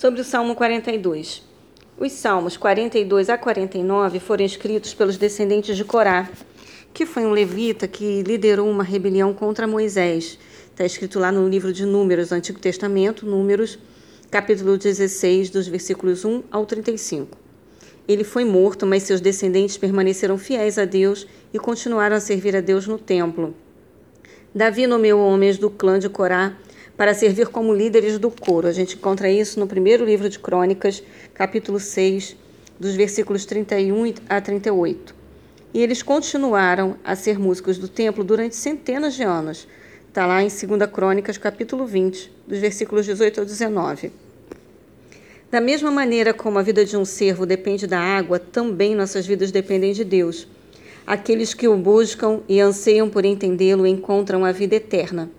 Sobre o Salmo 42. Os Salmos 42 a 49 foram escritos pelos descendentes de Corá, que foi um levita que liderou uma rebelião contra Moisés. Está escrito lá no livro de Números, Antigo Testamento, Números, capítulo 16, dos versículos 1 ao 35. Ele foi morto, mas seus descendentes permaneceram fiéis a Deus e continuaram a servir a Deus no templo. Davi nomeou homens do clã de Corá para servir como líderes do coro. A gente encontra isso no primeiro livro de Crônicas, capítulo 6, dos versículos 31 a 38. E eles continuaram a ser músicos do templo durante centenas de anos. Está lá em 2 Crônicas, capítulo 20, dos versículos 18 ao 19. Da mesma maneira como a vida de um servo depende da água, também nossas vidas dependem de Deus. Aqueles que o buscam e anseiam por entendê-lo encontram a vida eterna.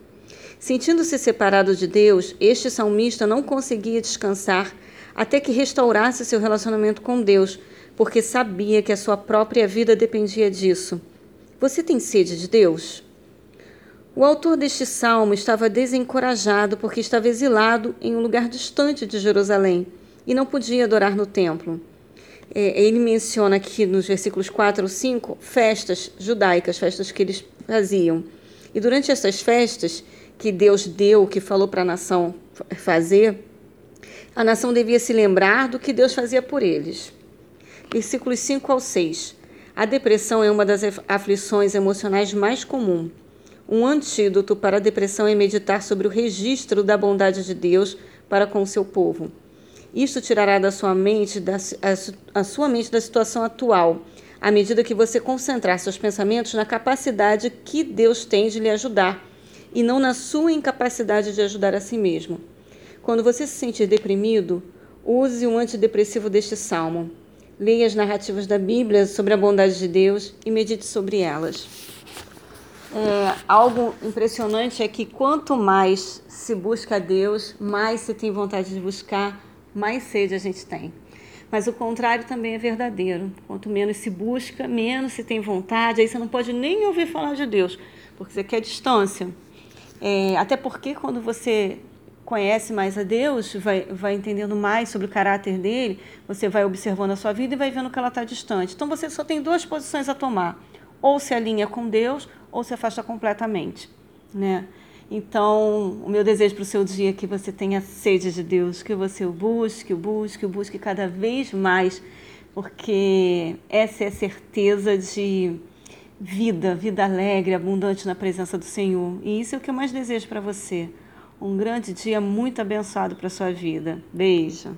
Sentindo-se separado de Deus, este salmista não conseguia descansar até que restaurasse seu relacionamento com Deus, porque sabia que a sua própria vida dependia disso. Você tem sede de Deus? O autor deste salmo estava desencorajado porque estava exilado em um lugar distante de Jerusalém e não podia adorar no templo. É, ele menciona aqui nos versículos 4 ou 5 festas judaicas, festas que eles faziam. E durante essas festas, que Deus deu, que falou para a nação fazer, a nação devia se lembrar do que Deus fazia por eles. Versículos 5 ao 6. A depressão é uma das aflições emocionais mais comuns. Um antídoto para a depressão é meditar sobre o registro da bondade de Deus para com o seu povo. Isto tirará da sua mente da, a, a sua mente da situação atual, à medida que você concentrar seus pensamentos na capacidade que Deus tem de lhe ajudar e não na sua incapacidade de ajudar a si mesmo. Quando você se sentir deprimido, use o antidepressivo deste salmo. Leia as narrativas da Bíblia sobre a bondade de Deus e medite sobre elas. É, algo impressionante é que quanto mais se busca a Deus, mais se tem vontade de buscar, mais sede a gente tem. Mas o contrário também é verdadeiro. Quanto menos se busca, menos se tem vontade. Aí você não pode nem ouvir falar de Deus, porque você quer distância. É, até porque quando você conhece mais a Deus, vai, vai entendendo mais sobre o caráter dele, você vai observando a sua vida e vai vendo que ela está distante. Então você só tem duas posições a tomar: ou se alinha com Deus, ou se afasta completamente. Né? Então, o meu desejo para o seu dia é que você tenha sede de Deus, que você o busque, o busque, o busque cada vez mais, porque essa é a certeza de vida, vida alegre, abundante na presença do Senhor. E isso é o que eu mais desejo para você. Um grande dia muito abençoado para sua vida. Beijo.